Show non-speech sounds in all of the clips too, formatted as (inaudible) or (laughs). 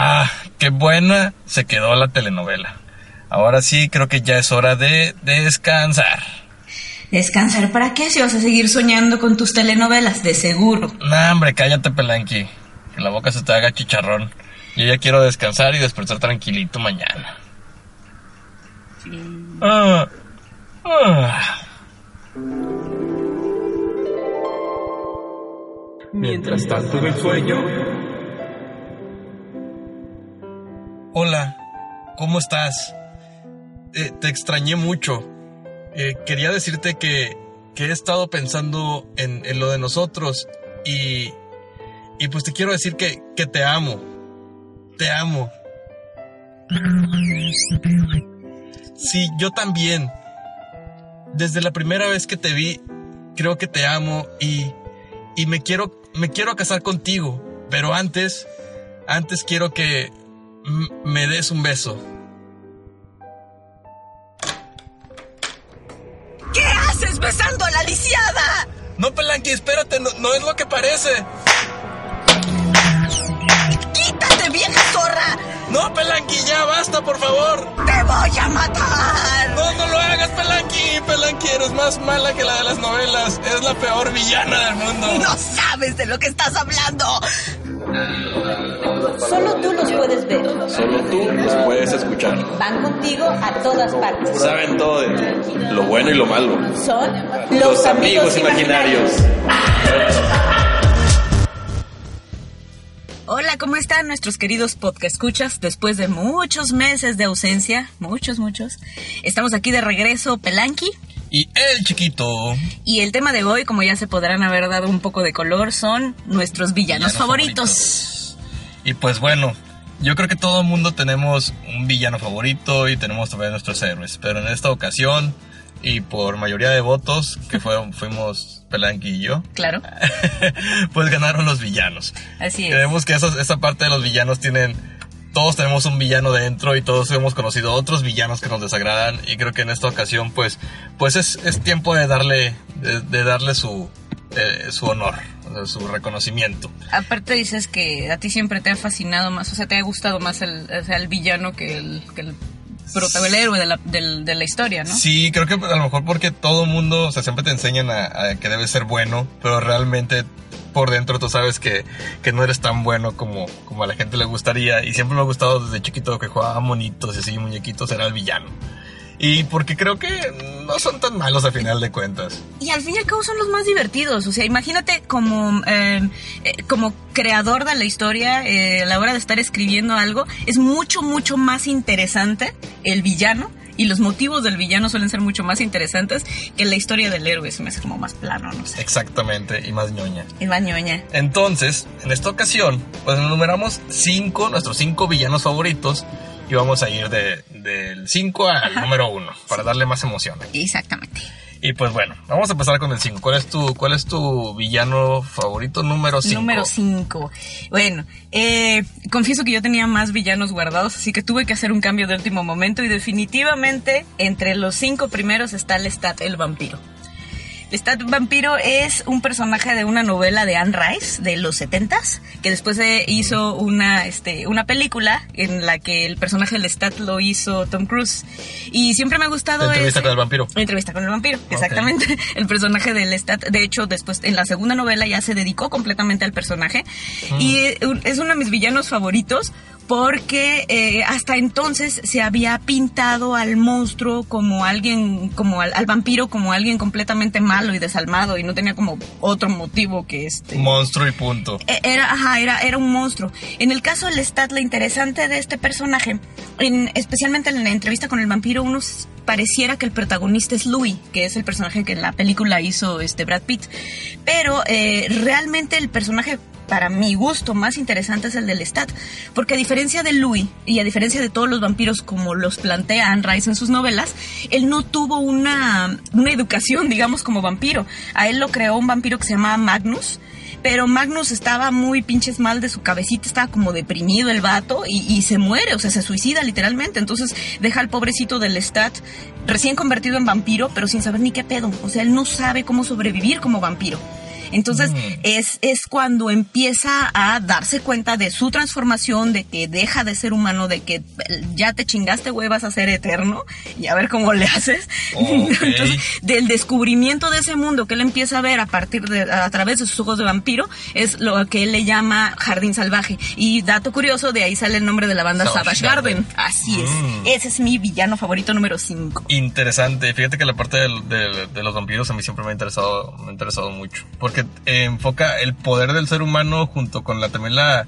Ah, qué buena se quedó la telenovela. Ahora sí, creo que ya es hora de descansar. ¿Descansar para qué? Si vas a seguir soñando con tus telenovelas, de seguro. No, hombre, cállate, Pelanqui. Que la boca se te haga chicharrón. Yo ya quiero descansar y despertar tranquilito mañana. Ah, ah. Mientras tanto en el sueño, Hola, ¿cómo estás? Eh, te extrañé mucho. Eh, quería decirte que, que he estado pensando en, en lo de nosotros y, y pues te quiero decir que, que te amo. Te amo. Sí, yo también. Desde la primera vez que te vi, creo que te amo y, y me quiero, me quiero casar contigo. Pero antes, antes quiero que me des un beso. ¿Qué haces besando a la lisiada? No, Pelanqui, espérate, no, no es lo que parece. ¡Quítate, vieja zorra! No, Pelanqui, ya basta, por favor. ¡Te voy a matar! No, no lo hagas, Pelanqui. Pelanqui, eres más mala que la de las novelas. Es la peor villana del mundo. No sabes de lo que estás hablando. Solo tú los puedes ver. Solo tú los puedes escuchar. Van contigo a todas partes. Saben todo de ti, lo bueno y lo malo. Son Los, amigos imaginarios. Hola, ¿cómo están nuestros queridos podcast escuchas? Después de muchos meses de ausencia, muchos, muchos, estamos aquí de regreso, Pelanqui. Y el chiquito. Y el tema de hoy, como ya se podrán haber dado un poco de color, son nuestros villanos, Villanos favoritos. Y pues bueno, yo creo que todo el mundo tenemos un villano favorito y tenemos también nuestros héroes. Pero en esta ocasión, y por mayoría de votos, que fue- (laughs) fuimos Pelanqui y yo, Claro, (laughs) pues ganaron los villanos. así es. Creemos que esa, esa parte de los villanos tienen. Todos tenemos un villano dentro y todos hemos conocido otros villanos que nos desagradan. Y creo que en esta ocasión, pues, pues es, es tiempo de darle, de, de darle su, eh, su honor, su reconocimiento. Aparte dices que a ti siempre te ha fascinado más, o sea, te ha gustado más el, o sea, el villano que el, que el protagonista, el héroe de la, del- de la historia, ¿no? Sí, creo que a lo mejor porque todo mundo, o sea, siempre te enseñan a, a que debes ser bueno, pero realmente por dentro tú sabes que, que no eres tan bueno como, como a la gente le gustaría. Y siempre me ha gustado desde chiquito que jugaba monitos y así, muñequitos, era el villano. Y porque creo que no son tan malos a final de cuentas. Y al fin y al cabo son los más divertidos. O sea, imagínate como, eh, eh, como creador de la historia, eh, a la hora de estar escribiendo algo, es mucho, mucho más interesante el villano. Y los motivos del villano suelen ser mucho más interesantes que la historia del héroe. Se me hace como más plano, no sé. Exactamente, y más ñoña. Es la ñoña. Entonces, en esta ocasión, pues enumeramos cinco, nuestros cinco villanos favoritos. Y vamos a ir de, del 5 al número 1 para darle más emoción. Exactamente. Y pues bueno, vamos a empezar con el 5. ¿Cuál es tu, cuál es tu villano favorito número 5? Número 5. Bueno, eh, confieso que yo tenía más villanos guardados, así que tuve que hacer un cambio de último momento y definitivamente entre los cinco primeros está Lestat el vampiro. Lestat Vampiro es un personaje de una novela de Anne Rice de los 70s, que después se hizo una, este, una película en la que el personaje de Lestat lo hizo Tom Cruise. Y siempre me ha gustado... Entrevista ese- con el vampiro. Entrevista con el vampiro, exactamente. (laughs) El personaje de Lestat, de hecho, después en la segunda novela ya se dedicó completamente al personaje. Y eh, es uno de mis villanos favoritos porque eh, hasta entonces se había pintado al monstruo como alguien, como al, al vampiro como alguien completamente malo y desalmado y no tenía como otro motivo que este. Monstruo y punto. E- Era, ajá, era, era un monstruo. En el caso de Lestat, lo interesante de este personaje, en- especialmente en la entrevista con el vampiro, uno pareciera que el protagonista es Louis, que es el personaje que en la película hizo este Brad Pitt. Pero eh, realmente el personaje, para mi gusto, más interesante es el de Lestat. Porque a diferencia de Louis, y a diferencia de todos los vampiros como los plantea Anne Rice en sus novelas, él no tuvo una, una educación, (laughs) digamos, como vampiro. A él lo creó un vampiro que se llamaba Magnus. Pero Magnus estaba muy pinches mal de su cabecita, estaba como deprimido el vato y, y se muere, o sea, se suicida literalmente. Entonces deja al pobrecito del Lestat recién convertido en vampiro, pero sin saber ni qué pedo. O sea, él no sabe cómo sobrevivir como vampiro. Entonces es, es cuando empieza a darse cuenta de su transformación, de que deja de ser humano, de que eh, ya te chingaste, güey, vas a ser eterno y a ver cómo le haces. Ok. (laughs) Entonces, del descubrimiento de ese mundo que él empieza a ver a partir de, a través de sus ojos de vampiro, es lo que él le llama Jardín Salvaje. Y dato curioso, de ahí sale el nombre de la banda Savage Savage Garden. Garden. Así es. Mm. Ese es mi villano favorito número 5. Interesante. Fíjate que la parte del- del- de, los vampiros a mí siempre me ha interesado, me ha interesado mucho. Porque eh, enfoca el poder del ser humano junto con la también la,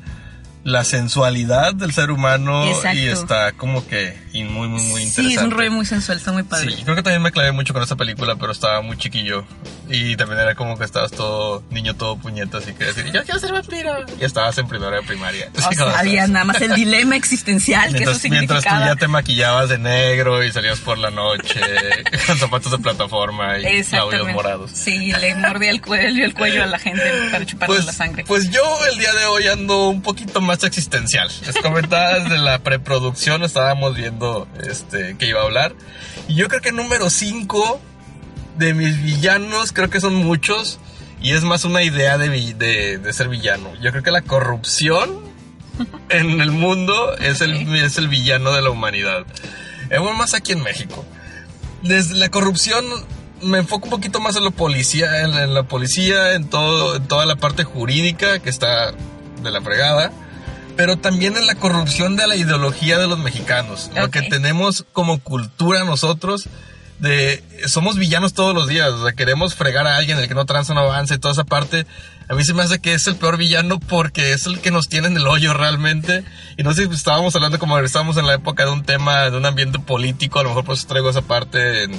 la sensualidad del ser humano. Exacto. Y está como que muy, muy, muy interesante. Sí, es un rollo muy sensual, está muy padre. Sí, creo que también me clavé mucho con esta película, pero estaba muy chiquillo. Y también era como que estabas todo, niño todo puñeta, así que decir, yo quiero ser vampiro. Y estabas en primera de primaria. (laughs) O sea, había nada más el dilema existencial que eso Mientras, mientras tú significaba. ya te maquillabas de negro y salías por la noche (laughs) con zapatos de plataforma y labios morados. Sí, le mordía el cuello, el cuello a la gente para chuparle Pues, la sangre. pues yo el día de hoy ando un poquito más existencial. Les comentaba desde la preproducción, estábamos viendo este que iba a hablar. Y yo creo que número 5 de mis villanos, creo que son muchos. Y es más una idea de, de, de ser villano. Yo creo que la corrupción en el mundo es el, es el villano de la humanidad. Eh, bueno, más aquí en México. Desde la corrupción me enfoco un poquito más en la policía, en la, en la policía, en todo, en toda la parte jurídica que está de la fregada, pero también en la corrupción de la ideología de los mexicanos. Lo que tenemos como cultura nosotros de somos villanos todos los días, o sea, queremos fregar a alguien, el que no tranza no avanza y toda esa parte. A mí se me hace que es el peor villano porque es el que nos tiene en el hoyo realmente. Y no sé si estábamos hablando como estábamos en la época de un tema, de un ambiente político, a lo mejor por eso traigo esa parte en,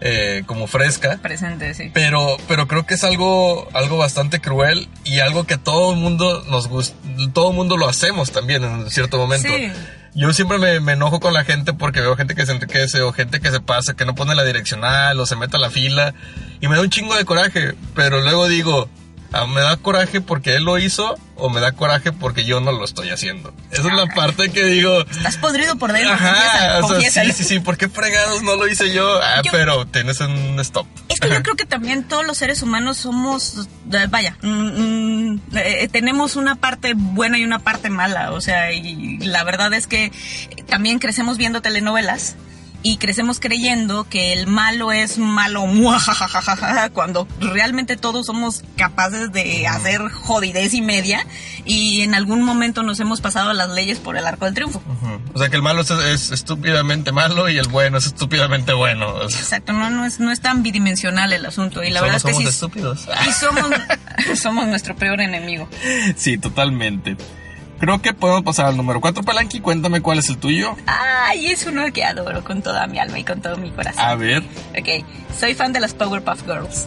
eh, como fresca. Presente, sí. Pero, pero creo que es algo, algo bastante cruel y algo que todo el mundo nos gusta, todo el mundo lo hacemos también en cierto momento. Sí. Yo siempre me, me enojo con la gente porque veo gente que se enriquece o gente que se pasa, que no pone la direccional o se mete a la fila y me da un chingo de coraje, pero luego digo, me da coraje porque él lo hizo o me da coraje porque yo no lo estoy haciendo. Esa es la parte que digo, Estás podrido por dentro. ajá, confiesa, o sea, confiésalo. sí, sí, sí, ¿por qué fregados no lo hice yo? Ah, Yo- pero tienes un stop. Es que yo creo que también todos los seres humanos somos, eh, vaya, mm, mm, eh, tenemos una parte buena y una parte mala, o sea, y la verdad es que también crecemos viendo telenovelas y crecemos creyendo que el malo es malo, cuando realmente todos somos capaces de hacer jodidez y media y en algún momento nos hemos pasado las leyes por el arco del triunfo. Ujú. O sea que el malo es, es estúpidamente malo y el bueno es estúpidamente bueno. Exacto, no, no, es, no es tan bidimensional el asunto y la verdad es que somos sí. estúpidos. Y somos, (laughs) (laughs) somos nuestro peor enemigo. Sí, totalmente. Creo que podemos pasar al número 4, Palanqui. Cuéntame cuál es el tuyo. Ay, es uno que adoro con toda mi alma y con todo mi corazón. A ver. Ok, soy fan de las Powerpuff Girls.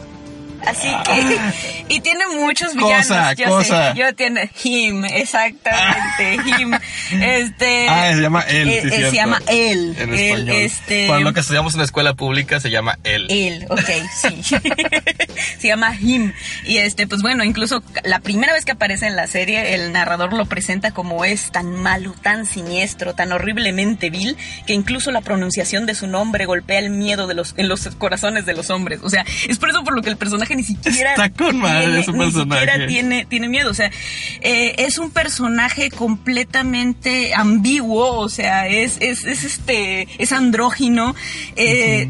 Así que, y tiene muchos villanos. Cosa, yo cosa. sé, yo tiene him, exactamente, him. Este. Ah, se llama él. eh, sí, eh, se llama él. En él, español. este. Para lo que estudiamos en la escuela pública se llama él. Él, ok, sí. (laughs) Se llama Him. Y este, pues bueno, incluso la primera vez que aparece en la serie, el narrador lo presenta como es tan malo, tan siniestro, tan horriblemente vil, que incluso la pronunciación de su nombre golpea el miedo de los, en los corazones de los hombres. O sea, es por eso por lo que el personaje ni siquiera. Está con madre tiene- ese ni personaje. siquiera tiene, tiene miedo. O sea, eh, es un personaje completamente ambiguo. O sea, es, es, es este, es andrógino. Eh,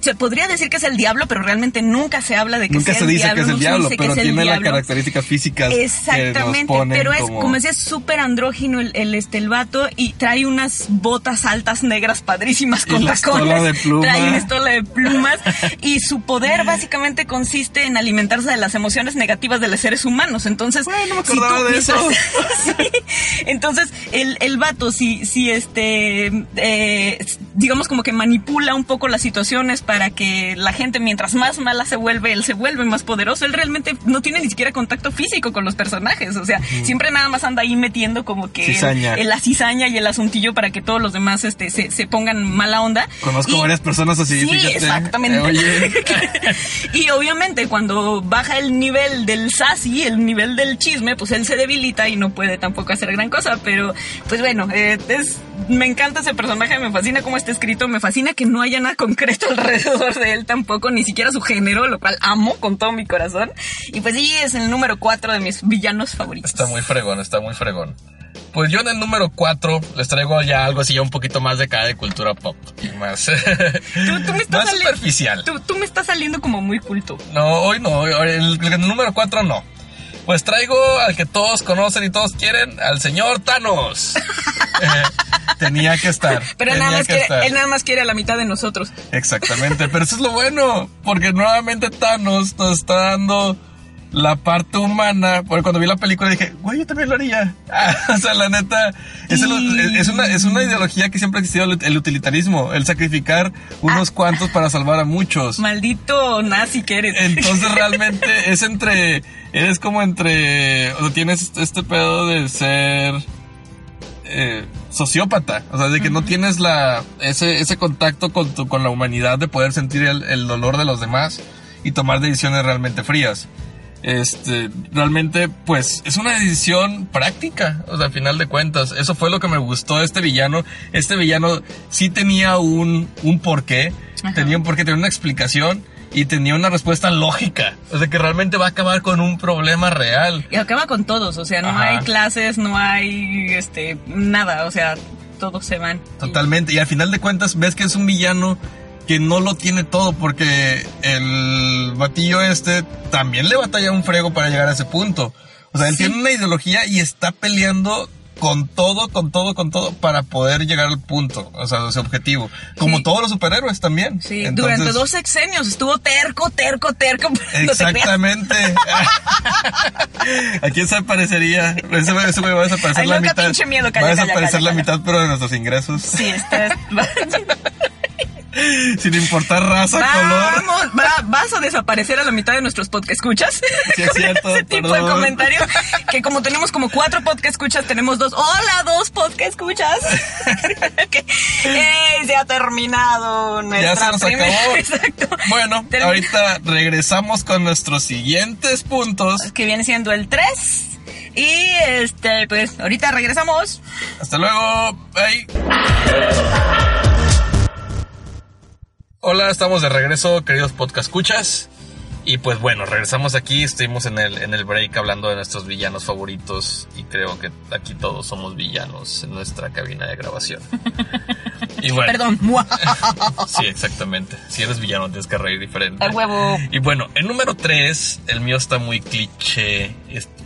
se podría decir que es el diablo, pero realmente nunca se habla de que Nunca sea se el dice diablo. que es el diablo, pero es el tiene las características físicas que nos Exactamente, pero es como... como decía, es súper andrógino el, el, este, el vato y trae unas botas altas negras padrísimas Y con la tacones. estola de pluma. Trae una estola de plumas y su poder básicamente consiste en alimentarse de las emociones negativas de los seres humanos. Entonces, me si tú- de eso. (laughs) Sí. Entonces, el, el vato, si, si este, eh, digamos como que manipula un poco las situaciones para que la gente, mientras más mala se vuelve, él se vuelve más poderoso. Él realmente no tiene ni siquiera contacto físico con los personajes. O sea, siempre nada más anda ahí metiendo como que el- el- la cizaña y el asuntillo para que todos los demás este, se, se pongan mala onda. Conozco Y- varias personas así, Sí, fíjate. exactamente. Eh, oye. (laughs) y obviamente cuando baja el nivel del sassy, el nivel del chisme, pues él se debilita y no puede tampoco hacer gran cosa. Pero, pues bueno, eh, es, me encanta ese personaje, me fascina cómo está escrito, me fascina que no haya nada concreto alrededor de él tampoco, ni siquiera su género, lo cual amo con todo mi corazón. Y pues sí, es el número 4 de mis villanos favoritos. Está muy fregón, está muy fregón. Pues yo en el número 4 les traigo ya algo así ya un poquito más de cada de cultura pop. Y más, (laughs) Tú, tú me estás (laughs) más superficial. Tú, tú me estás saliendo como muy culto. No, hoy no, el, el número 4 no. Pues traigo al que todos conocen y todos quieren, al señor Thanos. (laughs) Eh, tenía que estar. Pero nada más que quiere, él nada más quiere a la mitad de nosotros. Exactamente, pero eso es lo bueno, porque nuevamente Thanos nos está dando la parte humana. Porque cuando vi la película dije, güey, yo también lo haría. Ah, (laughs) o sea, la neta, es, el- es una, es una ideología que siempre ha existido, el, el utilitarismo, el sacrificar unos cuantos para salvar a muchos. Maldito nazi que eres. Entonces realmente es entre, eres como entre, o sea, tienes este pedo de ser eh, sociópata, o sea, de que no tienes la, ese, ese contacto con, tu, con la humanidad de poder sentir el, el dolor de los demás y tomar decisiones realmente frías. Este, realmente, pues, es una decisión práctica, o sea, al final de cuentas, eso fue lo que me gustó de este villano. Este villano sí tenía un, un porqué, tenía un porqué, tenía una explicación y tenía una respuesta lógica, o sea, que realmente va a acabar con un problema real. Y acaba con todos, o sea, no Ajá. hay clases, no hay este nada, o sea, todos se van. Totalmente. Y al final de cuentas ves que es un villano que no lo tiene todo porque el batillo este también le batalla un frego para llegar a ese punto. O sea, él Sí. tiene una ideología y está peleando con todo, con todo, con todo para poder llegar al punto, o sea, a ese objetivo. Como Sí. todos los superhéroes también. Sí, Entonces, durante dos sexenios estuvo terco, terco, terco. Exactamente. (laughs) ¿A quién se parecería? Ese, güey- ese güey va a desaparecer Ay, la mitad. pinche miedo, calla, va a desaparecer calla, la mitad, pero de nuestros ingresos. Sí, estás. (laughs) (laughs) Sin importar raza, color. Vamos, va- vas a desaparecer a la mitad de nuestros podcast escuchas. Sí, es cierto, (laughs) Ese tipo de comentario. Que como tenemos como cuatro podcast escuchas, tenemos dos. Hola, dos podcast escuchas. (laughs) Que, ¡Ey! se ha terminado nuestra Ya se nos primera- acabó. Exacto. Bueno, ahorita regresamos con nuestros siguientes puntos. Que viene siendo el 3. Y este, pues, ahorita regresamos. Hasta luego. Bye. Hola, estamos de regreso, queridos podcast escuchas. Y pues bueno, regresamos aquí, estuvimos en el, en el break hablando de nuestros villanos favoritos y creo que aquí todos somos villanos en nuestra cabina de grabación. (laughs) Y bueno, Perdón. (laughs) sí, exactamente. Si eres villano tienes que reír diferente. A huevo. Y bueno, el número 3, el mío está muy cliché,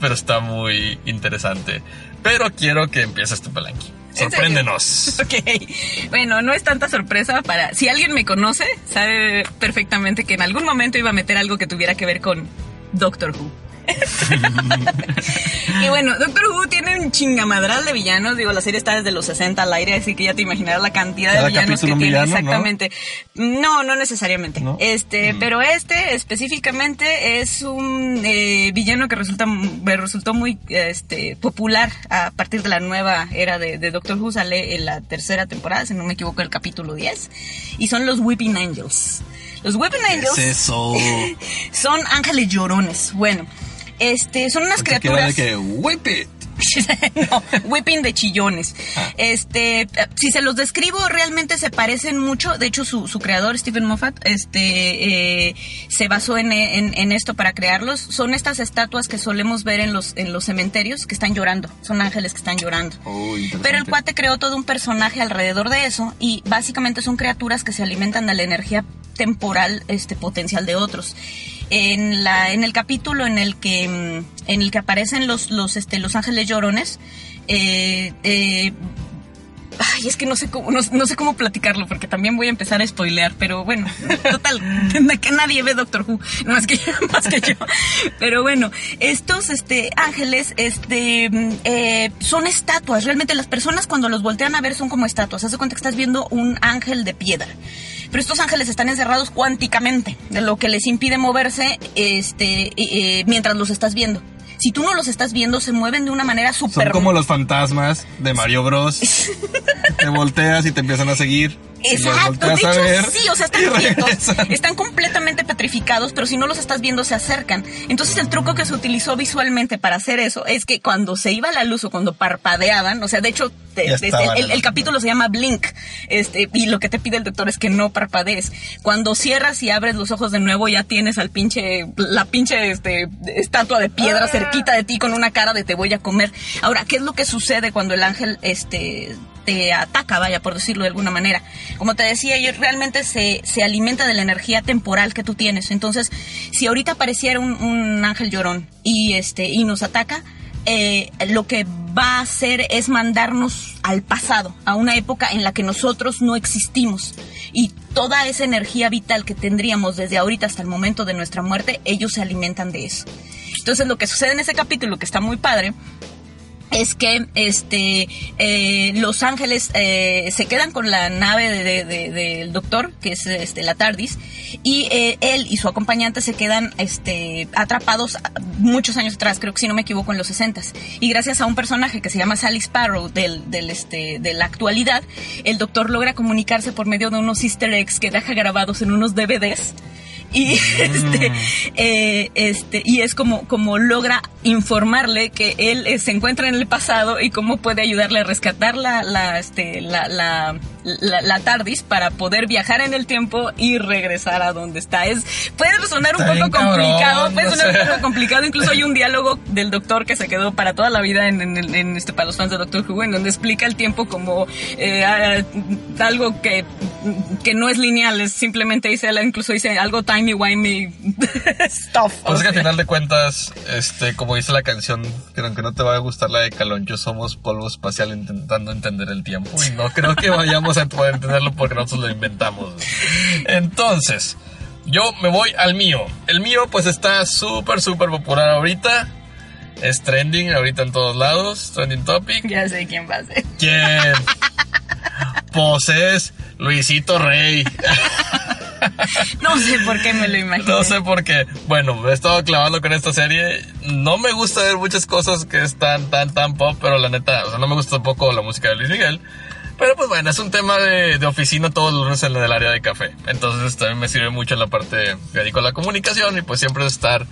pero está muy interesante. Pero quiero que empieces tu palanqui. Sorpréndenos. (laughs) Ok, bueno, no es tanta sorpresa para... Si alguien me conoce, sabe perfectamente que en algún momento iba a meter algo que tuviera que ver con Doctor Who. (laughs) y bueno, Doctor Who tiene un chingamadral de villanos. Digo, la serie está desde los 60 al aire, así que ya te imaginarás la cantidad de villanos que tiene. exactamente. ¿no? no, necesariamente. ¿No? Este, Mm. pero este específicamente es un eh, villano que resulta resultó muy este popular a partir de la nueva era de, de Doctor Who. Sale en la tercera temporada, si no me equivoco, el capítulo 10. Y son los Weeping Angels. Los Weeping Angels ¿Qué es eso? (laughs) son ángeles llorones. Bueno, este, son unas Porque criaturas. que whip it. (laughs) no, whipping de chillones. Este, eh, si se los describo, realmente se parecen mucho. De hecho, su, su creador, Stephen Moffat, este, eh, se basó en, en- en esto para crearlos. Son estas estatuas que solemos ver en los, en los cementerios que están llorando. Son ángeles que están llorando. Interesante. Pero el cuate creó todo un personaje alrededor de eso y básicamente son criaturas que se alimentan de la energía temporal este potencial de otros. En la en el capítulo en el que mm, en el que aparecen los los este los ángeles llorones eh, eh, Ay, es que no sé cómo, no, no sé cómo platicarlo porque también voy a empezar a spoilear, pero bueno, (laughs) total, que nadie ve Doctor Who, más que, (laughs) más que yo. Pero bueno, estos este, ángeles este, mm, eh, son estatuas, realmente las personas cuando los voltean a ver son como estatuas, haz de cuenta que estás viendo un ángel de piedra. Pero estos ángeles están encerrados cuánticamente, de lo que les impide moverse este, eh, mientras los estás viendo. Si tú no los estás viendo, se mueven de una manera Son súper como los fantasmas de Mario Bros. (laughs) te volteas y te empiezan a seguir. Exacto, de hecho ver sí, o sea, (laughs) están quietos, están completamente petrificados, pero si no los estás viendo se acercan. Entonces el truco que se utilizó visualmente para hacer eso es que cuando se iba la luz o cuando parpadeaban, o sea, de hecho te- el, capítulo se llama Blink, este, y lo que te pide el doctor es que no parpadees. Cuando cierras y abres los ojos de nuevo ya tienes al pinche, la pinche este, estatua de piedra Ah. Cerquita de ti con una cara de te voy a comer. Ahora, ¿qué es lo que sucede cuando el ángel este te ataca, vaya, por decirlo de alguna manera. Como te decía, yo realmente se, se alimenta de la energía temporal que tú tienes. Entonces, si ahorita apareciera un, un ángel llorón y este y nos ataca, eh, lo que va a hacer es mandarnos al pasado, a una época en la que nosotros no existimos. Y toda esa energía vital que tendríamos desde ahorita hasta el momento de nuestra muerte, ellos se alimentan de eso. Entonces lo que sucede en ese capítulo, que está muy padre, es que este eh, los ángeles eh, se quedan con la nave de- de- de- del doctor que es este la Tardis y eh, él y su acompañante se quedan este atrapados muchos años atrás creo que si no me equivoco en los 60 y gracias a un personaje que se llama Sally Sparrow del, del este de la actualidad el doctor logra comunicarse por medio de unos Easter eggs que deja grabados en unos DVDs y este eh, este y es como como logra informarle que él eh, se encuentra en el pasado y cómo puede ayudarle a rescatar la la este la la, la, la TARDIS para poder viajar en el tiempo y regresar a donde está. Es puede sonar un poco complicado puede sonar un poco complicado. Incluso hay un diálogo del doctor que se quedó para toda la vida en, en- en este para los fans de Doctor Who en donde explica el tiempo como eh, algo que que no es lineal es simplemente dice incluso dice algo timey wimey (laughs) stuff. Pues es que O al sea, final de cuentas, este, como dice la canción, que aunque no te vaya a gustar la de Caloncho, somos polvo espacial intentando entender el tiempo. Y no creo que vayamos a poder entenderlo porque nosotros lo inventamos. Entonces, yo me voy al mío. El mío pues está súper, súper popular ahorita. Es trending ahorita en todos lados, trending topic. ya sé quién va a ser ¿Quién? Pues es Luisito Rey. (laughs) no sé por qué me lo imagino No sé por qué. Bueno, me he estado clavando con esta serie. No me gusta ver muchas cosas que están tan, tan pop, pero la neta, o sea, no me gusta tampoco la música de Luis Miguel. Pero pues bueno, es un tema de, de oficina todos los lunes en el área de café. Entonces también me sirve mucho en la parte a la comunicación y pues siempre estar,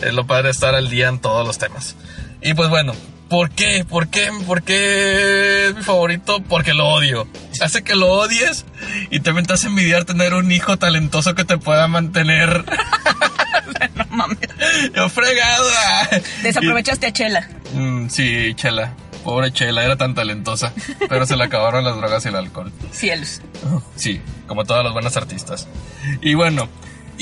es lo padre estar al día en todos los temas. Y pues bueno, ¿por qué? ¿Por qué? ¿Por qué es mi favorito? Porque lo odio. Hace que lo odies y también te hace envidiar tener un hijo talentoso que te pueda mantener. (laughs) no mames Yo fregada. desaprovechaste a Chela mm, sí, Chela. Pobre Chela, era tan talentosa. Pero se le acabaron las drogas y el alcohol. cielos Sí, como todas las buenas artistas. Y bueno,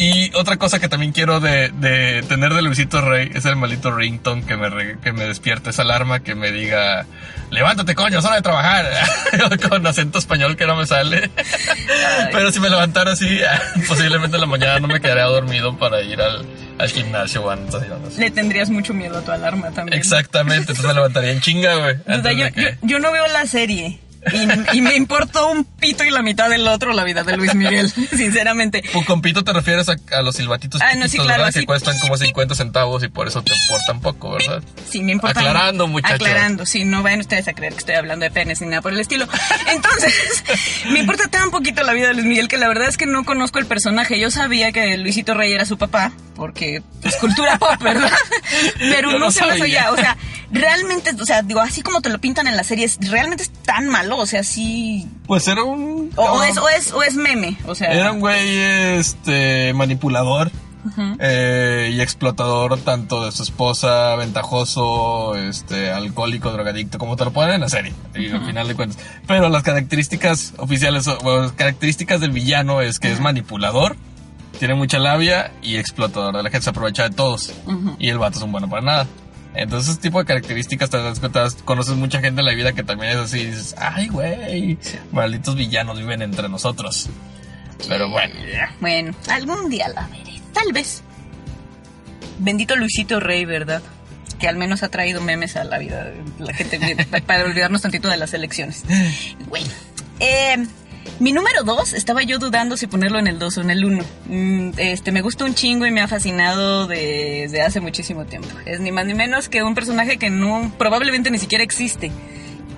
y otra cosa que también quiero de, de tener de Luisito Rey es el maldito ringtone que me, re- que me despierte esa alarma que me diga, levántate coño, es hora de trabajar. (laughs) Con acento español que no me sale. Pero si me levantara así, (laughs) posiblemente en la mañana no me quedaría dormido para ir al, al gimnasio o le tendrías mucho miedo a tu alarma también Exactamente, entonces me levantaría en chinga, güey. Que- yo- yo no veo la serie. Y, y me importó un pito y la mitad del otro la vida de Luis Miguel, (laughs) sinceramente. Con pito te refieres a, a los silbatitos Ah, no, sí, claro. Que cuestan como 50 centavos y por eso te importan poco, ¿verdad? Sí, me importa. Aclarando, muchachos. Aclarando, sí, no vayan ustedes a creer que estoy hablando de penes ni nada por el estilo. Entonces, (laughs) me importa tan poquito la vida de Luis Miguel que la verdad es que no conozco el personaje. Yo sabía que Luisito Rey era su papá, porque es cultura pop, ¿verdad? (laughs) Pero no, no sé más allá. O sea, realmente, o sea, digo, así como te lo pintan en las series, realmente es tan malo, o sea, sí... Pues era un... O, o es, o, es, o es meme, o sea... Era un güey este, manipulador eh, y explotador tanto de su esposa, ventajoso, este, alcohólico, drogadicto, como te lo ponen en la serie, y al final de cuentas. Pero las características oficiales, o, o las características del villano es que es manipulador, tiene mucha labia y explotador. La gente se aprovecha de todos. Y el vato es un bueno para nada. Entonces, ese tipo de características, te das cuenta, conoces mucha gente en la vida que también es así, y dices, ay, güey, malditos villanos viven entre nosotros. Pero bueno, Bueno, algún día la veré, tal vez. Bendito Luisito Rey, ¿verdad? Que al menos ha traído memes a la vida de la gente pa- (laughs) para olvidarnos tantito de las elecciones. Bueno, eh, mi número dos, estaba yo dudando si ponerlo en el 2 o en el 1. este, me gusta un chingo y me ha fascinado de- desde hace muchísimo tiempo. Es ni más ni menos que un personaje que no, probablemente ni siquiera existe.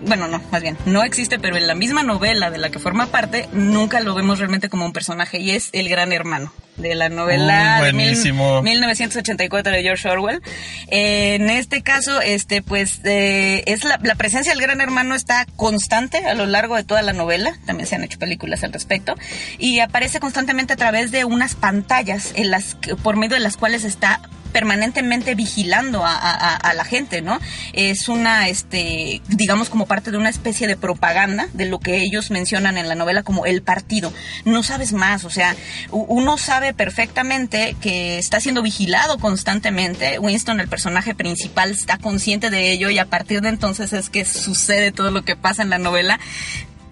Bueno, no, más bien, no existe, pero en la misma novela de la que forma parte, nunca lo vemos realmente como un personaje y es el gran hermano de la novela Uy, de mil- buenísimo. 1984 de George Orwell. Eh, en este caso, este, pues, eh, es la, la presencia del gran hermano está constante a lo largo de toda la novela. También se han hecho películas al respecto. Y aparece constantemente a través de unas pantallas en las, por medio de las cuales está permanentemente vigilando a, a- a- la gente, ¿no? Es una, este, digamos como parte de una especie de propaganda de lo que ellos mencionan en la novela como el partido. No sabes más, o sea, uno sabe perfectamente que está siendo vigilado constantemente. Winston, el personaje principal, está consciente de ello y a partir de entonces es que sucede todo lo que pasa en la novela.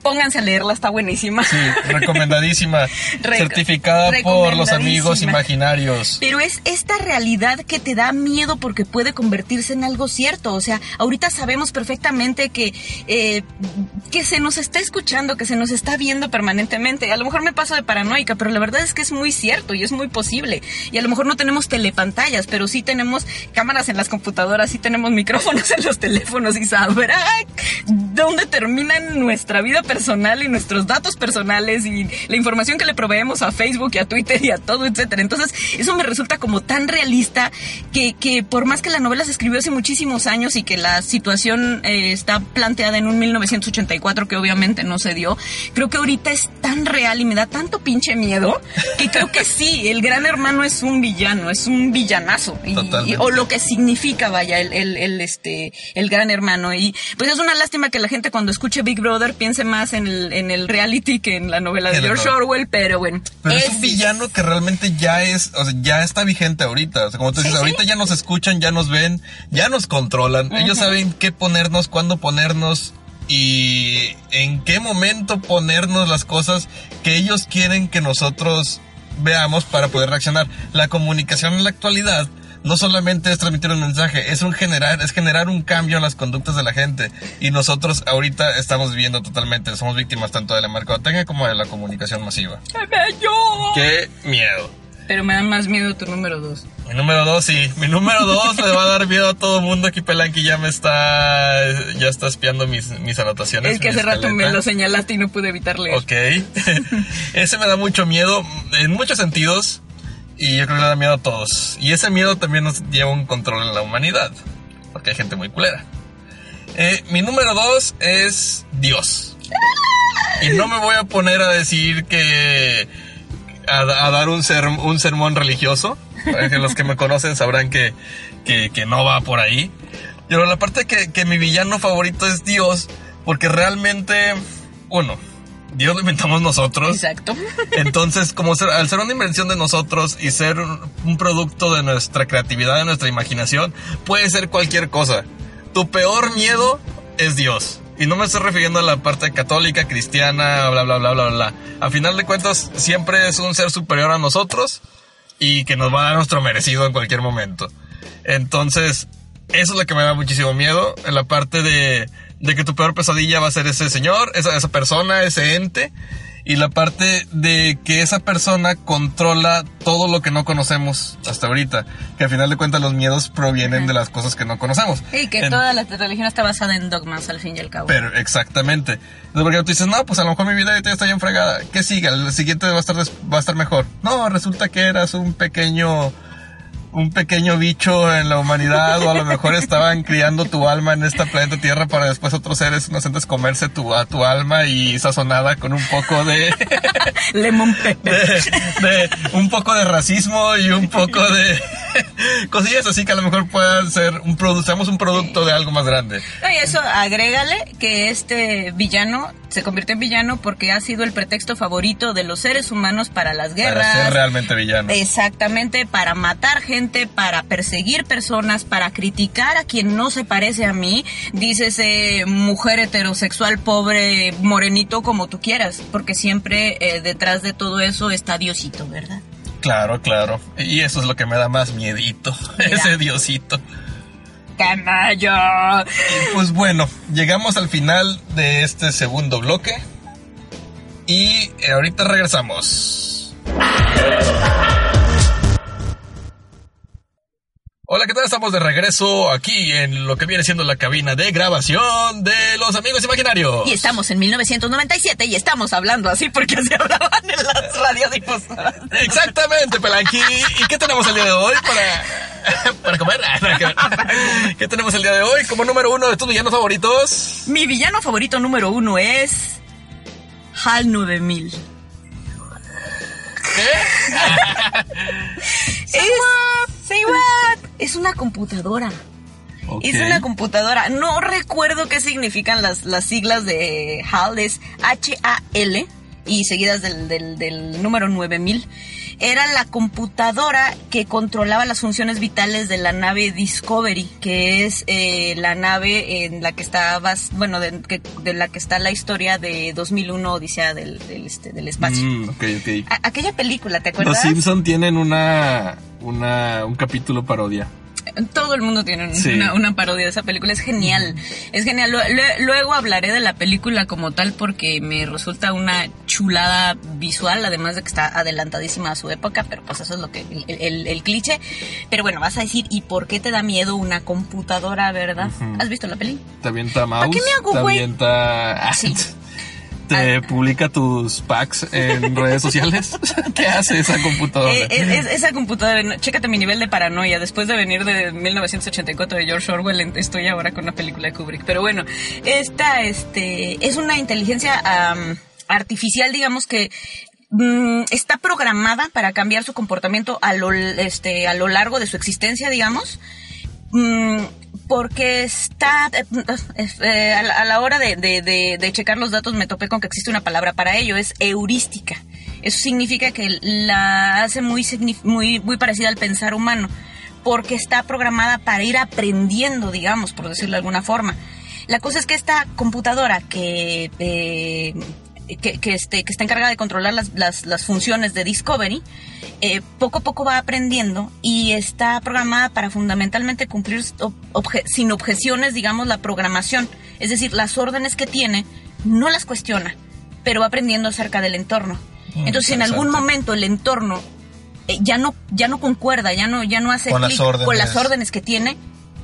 Pónganse a leerla, está buenísima. sí, recomendadísima. (laughs) Reco- certificada por los amigos imaginarios. Pero es esta realidad que te da miedo porque puede convertirse en algo cierto. O sea, ahorita sabemos perfectamente que, eh, que se nos está escuchando, que se nos está viendo permanentemente. A lo mejor me paso de paranoica, pero la verdad es que es muy cierto y es muy posible. Y a lo mejor no tenemos telepantallas, pero sí tenemos cámaras en las computadoras, sí tenemos micrófonos (laughs) en los teléfonos y sabrá dónde termina nuestra vida personal y nuestros datos personales y la información que le proveemos a Facebook y a Twitter y a todo, etcétera. Entonces, eso me resulta como tan realista que, que por más que la novela se escribió hace muchísimos años y que la situación eh, está planteada en un 1984 que obviamente no se dio, creo que ahorita es tan real y me da tanto pinche miedo que creo que sí, el gran hermano es un villano, es un villanazo. Y- y- o lo que significa, vaya, el, el, el, este, el gran hermano. Y pues es una lástima que la gente cuando escuche Big Brother piense más en el, en el reality que en la novela de George. Orwell, pero bueno. Pero es, es- un villano que realmente ya es, o sea, ya está vigente ahorita. O sea, como tú dices, Sí, sí. ahorita ya nos escuchan, ya nos ven, ya nos controlan. Ellos saben qué ponernos, cuándo ponernos y en qué momento ponernos las cosas que ellos quieren que nosotros veamos para poder reaccionar. La comunicación en la actualidad no solamente es transmitir un mensaje, es un generar, es generar un cambio en las conductas de la gente. Y nosotros ahorita estamos viviendo totalmente, somos víctimas tanto de la mercadotecnia como de la comunicación masiva. ¡Qué bello! ¡Qué miedo! Pero me da más miedo tu número dos. Mi número dos, sí. Mi número dos le va a dar miedo a todo mundo. Aquí Pelanqui ya me está, ya está espiando mis, mis anotaciones. Es que hace rato me escaleta. lo señalaste y no pude evitar leer. Ok. (laughs) ese me da mucho miedo en muchos sentidos. Y yo creo que le da miedo a todos. Y ese miedo también nos lleva un control en la humanidad. Porque hay gente muy culera. Eh, mi número dos es Dios. Y no me voy a poner a decir que. a, dar un, ser, un sermón religioso. Los que me conocen sabrán que, que, que no va por ahí. Pero la parte que, que mi villano favorito es Dios. Porque realmente. Uno, Dios lo inventamos nosotros. Exacto. Entonces, como ser- al ser una invención de nosotros y ser un un producto de nuestra creatividad, de nuestra imaginación, puede ser cualquier cosa. Tu peor miedo es Dios. Y no me estoy refiriendo a la parte católica, cristiana, bla, bla, bla, bla, bla. A final de cuentas, siempre es un ser superior a nosotros y que nos va a dar nuestro merecido en cualquier momento. Entonces, eso es lo que me da muchísimo miedo, en la parte de, de que tu peor pesadilla va a ser ese señor, esa, esa persona, ese ente, y la parte de que esa persona controla todo lo que no conocemos hasta ahorita, que al final de cuentas los miedos provienen de las cosas que no conocemos. Y que En- toda la religión está basada en dogmas al fin y al cabo. pero exactamente. Entonces, porque tú dices, no, pues a lo mejor mi vida ahorita está bien fregada. ¿Qué sigue? El siguiente va a estar, va a estar mejor. No, resulta que eras un pequeño un pequeño bicho en la humanidad o a lo mejor estaban criando tu alma en esta planeta Tierra para después otros seres inocentes comerse tu, a tu alma y sazonada con un poco de, (laughs) Lemon pepper. de, de un poco de racismo y un poco de cosillas así que a lo mejor puedan ser un un producto de algo más grande. No, y eso agrégale que este villano se convirtió en villano porque ha sido el pretexto favorito de los seres humanos para las guerras. Para ser realmente villano. Exactamente, para matar gente, para perseguir personas, para criticar a quien no se parece a mí, dícese mujer heterosexual, pobre, morenito, como tú quieras, porque siempre eh, detrás de todo eso está Diosito, ¿verdad? Claro, claro. Y eso es lo que me da más miedito. (laughs) Mira. Ese diosito. ¡Canalla! Pues bueno, llegamos al final de este segundo bloque. Y eh, ahorita regresamos. Hola, ¿qué tal? Estamos de regreso aquí en lo que viene siendo la cabina de grabación de los amigos imaginarios. Y estamos en 1997 y estamos hablando así porque así (laughs) hablaban en las radiodifusoras. Exactamente, Pelanqui. ¿Y qué tenemos el día de hoy para, (laughs) para comer? ¿Qué tenemos el día de hoy como número uno de tus villanos favoritos? Mi villano favorito número uno es HAL 9000. (laughs) Es, say what? Es una computadora. Es una computadora. No recuerdo qué significan las, las siglas de HAL. Es H-A-L y seguidas del, del, del número 9000. Era la computadora que controlaba las funciones vitales de la nave Discovery, que es eh, la nave en la que está, bueno, de, que- de la que está la historia de 2001 Odisea del, del, este, del espacio. Mm, ok, ok. A- aquella película, ¿te Los acuerdas? Simpson tienen una, una, un capítulo parodia. Todo el mundo tiene Sí. una, una parodia de esa película. Es genial. Es genial. Lu- lu- Luego hablaré de la película como tal porque me resulta una chulada visual, además de que está adelantadísima a su época, pero pues eso es lo que el, el- el cliché. Pero bueno, vas a decir, ¿y por qué te da miedo una computadora, verdad? ¿Has visto la peli? Te avienta mouse. qué me hago, te güey? avienta. Sí. (laughs) Te publica tus packs en (laughs) redes sociales. (laughs) ¿Qué hace esa computadora? Eh, es- es- esa computadora, chécate mi nivel de paranoia. Después de venir de 1984 de George Orwell, estoy ahora con una película de Kubrick. Pero bueno, esta este, es una inteligencia artificial, digamos que mm, está programada para cambiar su comportamiento a lo, este, a lo largo de su existencia, digamos. Porque está eh, eh, a, la, hora de, checar los datos me topé con que existe una palabra para ello, es heurística. Eso significa que la hace muy, muy parecida al pensar humano, porque está programada para ir aprendiendo, digamos, por decirlo de alguna forma. La cosa es que esta computadora que, eh, que, que, este, que está encargada de controlar las, las, las funciones de Discovery, eh, poco a poco va aprendiendo y está programada para fundamentalmente cumplir obje- sin objeciones, digamos, la programación. Es decir, las órdenes que tiene no las cuestiona, pero va aprendiendo acerca del entorno. Mm, Entonces, en algún momento el entorno eh, ya no ya no concuerda, ya no ya no hace Con las clic con las órdenes que tiene,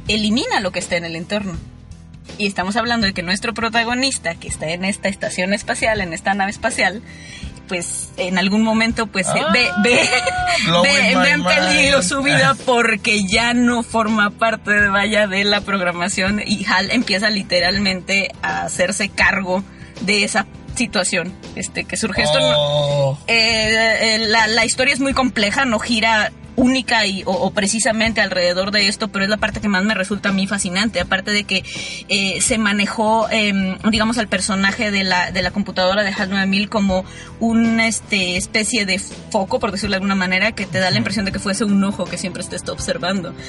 elimina lo que está en el entorno. Y estamos hablando de que nuestro protagonista, que está en esta estación espacial, en esta nave espacial, pues en algún momento pues eh, ve, ve, blowing ve- my ve en peligro mind. su vida porque ya no forma parte de, vaya de la programación y Hal empieza literalmente a hacerse cargo de esa situación este que surge. Esto no, Oh, eh, eh, la, la historia es muy compleja, no gira única y, o, o precisamente alrededor de esto, pero es la parte que más me resulta a mí fascinante, aparte de que eh, se manejó, em, digamos, al personaje de la, de la computadora de HAL 9000 como una este, especie de foco, por decirlo de alguna manera, que te da la impresión de que fuese un ojo que siempre te está observando. (laughs)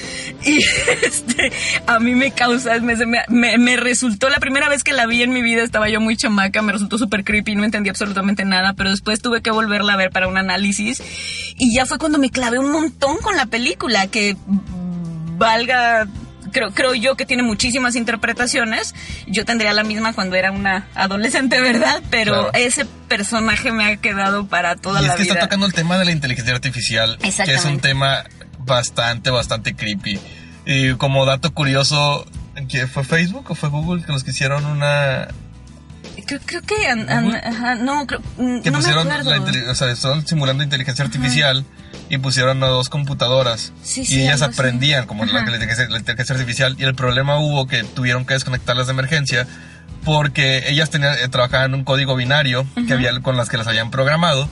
Y este, a mí me causa, me, me- me resultó, la primera vez que la vi en mi vida estaba yo muy chamaca, me resultó súper creepy, no entendí absolutamente nada, pero después tuve que volverla a ver para un análisis. Y ya fue cuando me clavé un montón con la película, que valga... Creo, creo yo que tiene muchísimas interpretaciones. Yo tendría la misma cuando era una adolescente, ¿verdad? Pero Claro. ese personaje me ha quedado para toda y es la que vida. está tocando el tema de la inteligencia artificial, que es un tema bastante, bastante creepy. Y como dato curioso, ¿qué ¿fue Facebook o fue Google que nos quisieron una creo, creo que... an- an- ajá, no, creo, mm, Que no me pusieron, acuerdo. la inteli- o sea, estaban simulando inteligencia artificial y pusieron a dos computadoras Sí, y ellas así. aprendían como la, la inteligencia, la inteligencia artificial y el problema hubo que tuvieron que desconectarlas de emergencia porque ellas tenían, eh, trabajaban en un código binario que había con las que las habían programado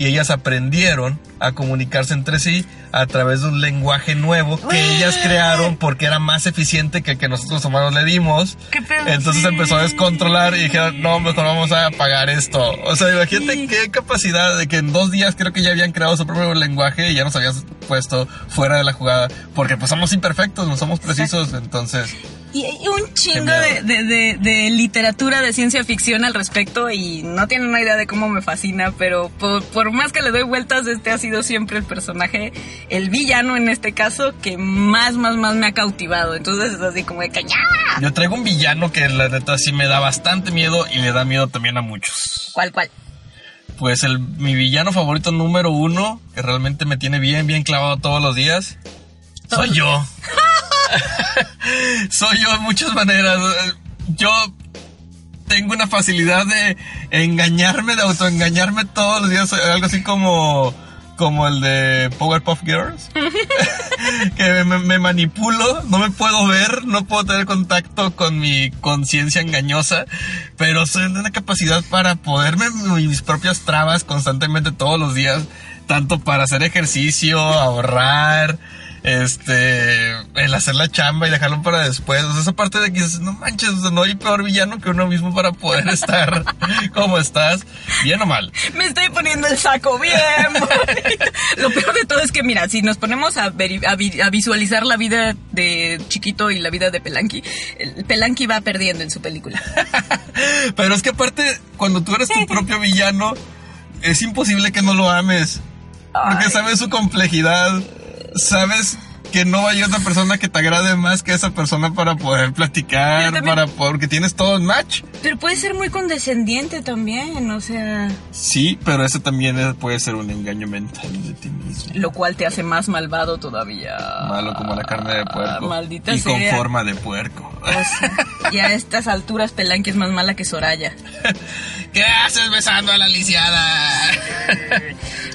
y ellas aprendieron a comunicarse entre sí a través de un lenguaje nuevo que ellas crearon porque era más eficiente que el que nosotros humanos le dimos. ¿Qué pedo? Entonces empezó a descontrolar y dijeron, no, mejor vamos a apagar esto. O sea, imagínate Sí. qué capacidad de que en dos días creo que ya habían creado su propio lenguaje y ya nos habían puesto fuera de la jugada. Porque pues somos imperfectos, no somos precisos, entonces... Y hay un chingo de, de, de- de literatura de ciencia ficción al respecto y no tienen una idea de cómo me fascina, pero por, por más que le doy vueltas, este ha sido siempre el personaje, el villano en este caso, que más, más, más me ha cautivado. Entonces es así como de ¡ya! Yo traigo un villano que la neta sí me da bastante miedo y le da miedo también a muchos. ¿Cuál, cuál? Pues el, mi villano favorito número uno, que realmente me tiene bien, bien clavado todos los días, soy (laughs) yo. (laughs) (laughs) soy yo en muchas maneras. Yo tengo una facilidad de engañarme, de autoengañarme todos los días. Algo así como, como el de Powerpuff Girls. (laughs) (laughs) que me, me manipulo, no me puedo ver, no puedo tener contacto con mi conciencia engañosa, pero soy de una capacidad para poderme mis propias trabas constantemente todos los días, tanto para hacer ejercicio, ahorrar, este, el hacer la chamba y dejarlo para después. O sea, esa parte de que dices, no manches, no hay peor villano que uno mismo para poder (laughs) estar como estás, bien o mal. Me estoy poniendo el saco bien. (laughs) bonito. Lo peor de todo es que, mira, si nos ponemos a, a vi- a visualizar la vida de Chiquito y la vida de Pelanqui, el Pelanqui va perdiendo en su película. (laughs) Pero es que aparte, cuando tú eres tu propio villano, es imposible que no lo ames. Porque Ay. sabes su complejidad, sabes que no hay otra persona que te agrade más que esa persona para poder platicar, también- para porque tienes todo en match. Pero puede ser muy condescendiente también, o sea, Sí, pero ese también puede ser un engaño mental de ti mismo. lo cual te hace más malvado todavía. Malo como la carne de puerco. Maldita y sea. con forma de puerco. O sea, y a estas alturas Pelanqui es más mala que Soraya. (laughs) ¿Qué haces besando a la lisiada?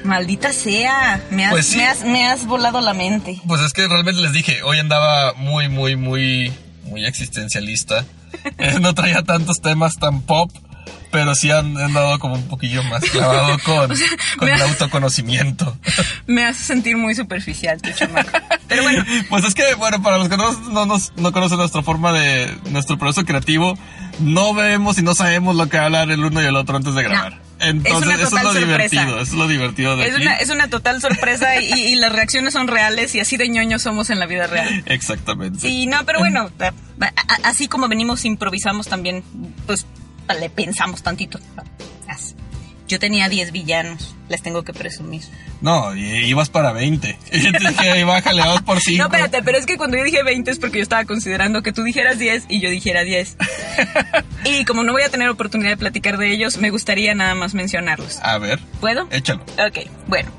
Maldita sea, me has, Pues sí. me has, me has volado la mente. Pues es que realmente les dije, hoy andaba muy, muy, muy, muy existencialista. Eh, (laughs) no traía tantos temas tan pop, pero sí han andado como un poquillo más clavado (laughs) con, el autoconocimiento. (laughs) Me hace sentir muy superficial, tu chamaco. Pero bueno, Pues es que, bueno, para los que no, no, nos- no conocen nuestra forma de, nuestro proceso creativo, no vemos y no sabemos lo que hablar el uno y el otro antes de grabar. Entonces, una eso es total lo sorpresa. divertido, es lo divertido de es aquí. una, es una total sorpresa y, y las reacciones son reales y así de ñoños somos en la vida real. Exactamente. Sí, no, pero bueno, así como venimos, improvisamos también, pues le pensamos tantito. Yo tenía 10 villanos, les tengo que presumir. No, ibas para 20. (laughs) Y yo te dije, bájale dos por 5. No, espérate, pero es que cuando yo dije 20 es porque yo estaba considerando que tú dijeras 10 y yo dijera 10. (laughs) y como no voy a tener oportunidad de platicar de ellos, me gustaría nada más mencionarlos. A ver, ¿Puedo? échalo. Ok, bueno.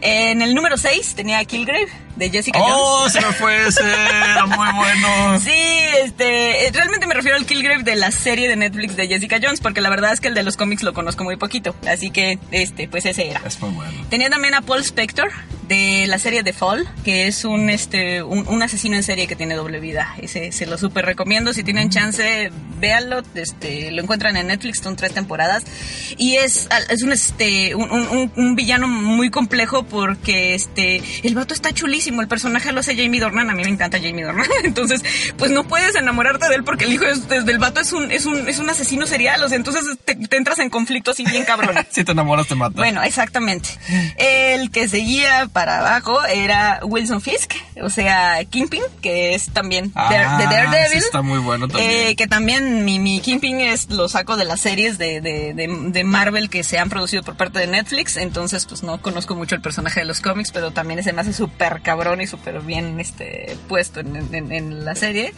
En el número 6 tenía a Killgrave de Jessica ¡Oh, Jones. se me fue ese! Era muy bueno. (laughs) Sí, este, eh, realmente me refiero al Killgrave de la serie de Netflix de Jessica Jones, porque la verdad es que el de los cómics lo conozco muy poquito, así que, este, pues ese era. Es muy bueno. Tenía también a Paul Spector de la serie The Fall, que es un, este, un, un asesino en serie que tiene doble vida. Ese se lo súper recomiendo. Si tienen chance, véanlo. Este, lo encuentran en Netflix, son tres temporadas. Y es, es un, este, un, un- un villano muy complejo porque este, el vato está chulísimo. El personaje lo hace Jamie Dornan. A mí me encanta Jamie Dornan. (laughs) Entonces, pues no puedes enamorarte de él porque el hijo es- del vato es un, es un, es un asesino serial. O sea, entonces te, te entras en conflicto así bien cabrón. (laughs) Si te enamoras, te mata. Bueno, exactamente. El que seguía para abajo era Wilson Fisk, o sea, Kingpin, que es también Ah, de Daredevil. ese está muy bueno también. Eh, que también mi, mi Kingpin es lo saco de las series de, de, de, de Marvel que se han producido por parte de Netflix. Entonces, pues no conozco mucho el personaje de los cómics, pero también se me hace súper cabrón y súper bien este, puesto en, la serie.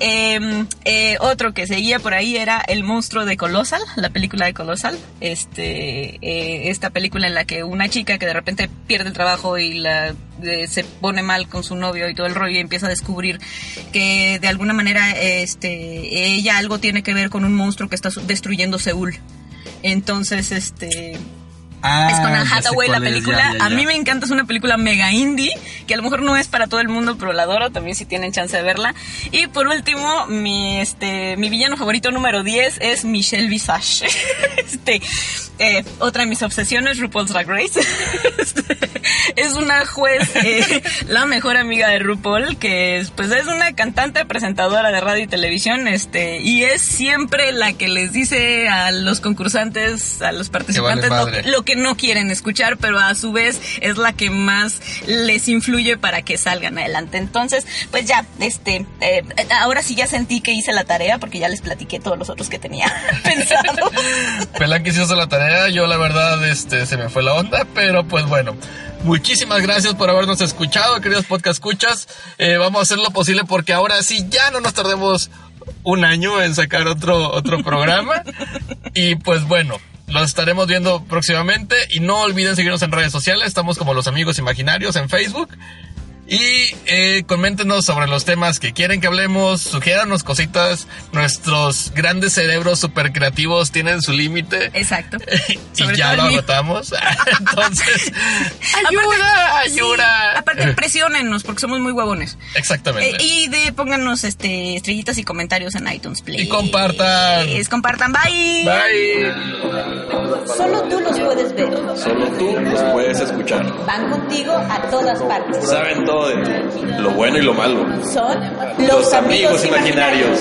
Eh, eh, otro que seguía por ahí era El monstruo de Colossal, la película de Colossal. Este, eh, esta película en la que una chica que de repente pierde el trabajo y la eh, se pone mal con su novio y todo el rollo y empieza a descubrir que de alguna manera este ella algo tiene que ver con un monstruo que está destruyendo Seúl. Entonces, este Ah, es con Anne Hathaway la es, película. ya, ya, A mí me encanta, es una película mega indie, que a lo mejor no es para todo el mundo, pero la adoro también si tienen chance de verla. Y por último, mi, este, mi villano favorito número 10 es Michelle Visage. (laughs) este, eh, otra de mis obsesiones, RuPaul's Drag Race. (laughs) Este, es una juez, eh, la mejor amiga de RuPaul, que es, pues es una cantante presentadora de radio y televisión, este, y es siempre la que les dice a los concursantes, a los participantes, lo que no quieren escuchar, pero a su vez es la que más les influye para que salgan adelante. Entonces, pues ya, este, eh, ahora sí ya sentí que hice la tarea porque ya les platiqué todos los otros que tenía (laughs) pensado. (laughs) Pelanqui se hizo la tarea, yo la verdad este, se me fue la onda, pero pues bueno. Muchísimas gracias por habernos escuchado, queridos podcast escuchas. Eh, vamos a hacer lo posible porque ahora sí ya no nos tardemos un año en sacar otro, otro programa. (laughs) Y pues bueno, los estaremos viendo próximamente. Y no olviden seguirnos en redes sociales, estamos como los amigos imaginarios en Facebook. Y eh, coméntenos sobre los temas que quieren que hablemos, sugiéranos cositas. Nuestros grandes cerebros super creativos tienen su límite. Exacto. (laughs) y Sobre ya lo agotamos. (laughs) Entonces, (laughs) ayuda, Aparte- sí, ayuda. aparte, presionennos porque somos muy huevones. Exactamente. Eh, y de pónganos este estrellitas y comentarios en iTunes Play. Y compartan. compartan. Bye. Bye. Solo tú los puedes ver. Solo tú los puedes escuchar. Van contigo a todas partes. Saben todo de lo bueno y lo malo. Son Los amigos imaginarios.